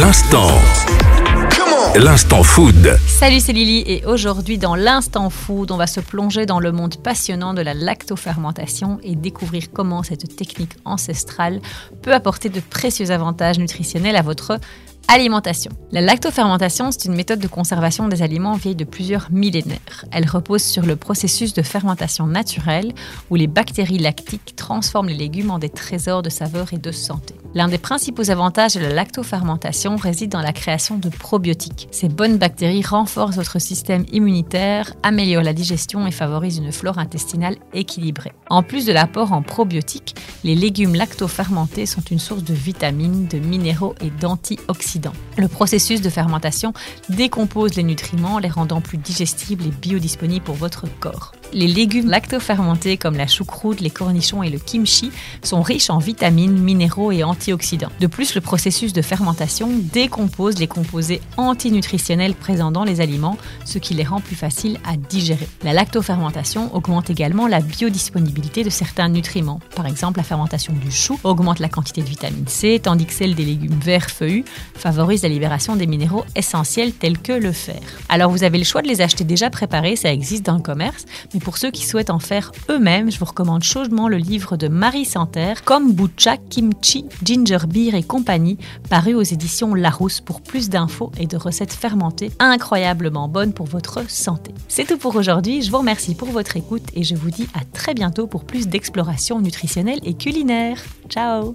L'instant. L'instant food. Salut, c'est Lily et aujourd'hui dans l'instant food, on va se plonger dans le monde passionnant de la lactofermentation et découvrir comment cette technique ancestrale peut apporter de précieux avantages nutritionnels à votre Alimentation. La lactofermentation, c'est une méthode de conservation des aliments vieille de plusieurs millénaires. Elle repose sur le processus de fermentation naturelle où les bactéries lactiques transforment les légumes en des trésors de saveur et de santé. L'un des principaux avantages de la lactofermentation réside dans la création de probiotiques. Ces bonnes bactéries renforcent votre système immunitaire, améliorent la digestion et favorisent une flore intestinale équilibrée. En plus de l'apport en probiotiques, les légumes lactofermentés sont une source de vitamines, de minéraux et d'antioxydants le processus de fermentation décompose les nutriments, les rendant plus digestibles et biodisponibles pour votre corps. Les légumes lactofermentés comme la choucroute, les cornichons et le kimchi sont riches en vitamines, minéraux et antioxydants. De plus, le processus de fermentation décompose les composés antinutritionnels présents dans les aliments, ce qui les rend plus faciles à digérer. La lactofermentation augmente également la biodisponibilité de certains nutriments. Par exemple, la fermentation du chou augmente la quantité de vitamine C, tandis que celle des légumes verts feuillus favorise la libération des minéraux essentiels tels que le fer. Alors vous avez le choix de les acheter déjà préparés, ça existe dans le commerce, pour ceux qui souhaitent en faire eux-mêmes, je vous recommande chaudement le livre de Marie Santerre, Kombucha, Kimchi, Ginger Beer et compagnie, paru aux éditions Larousse pour plus d'infos et de recettes fermentées incroyablement bonnes pour votre santé. C'est tout pour aujourd'hui, je vous remercie pour votre écoute et je vous dis à très bientôt pour plus d'exploration nutritionnelle et culinaire. Ciao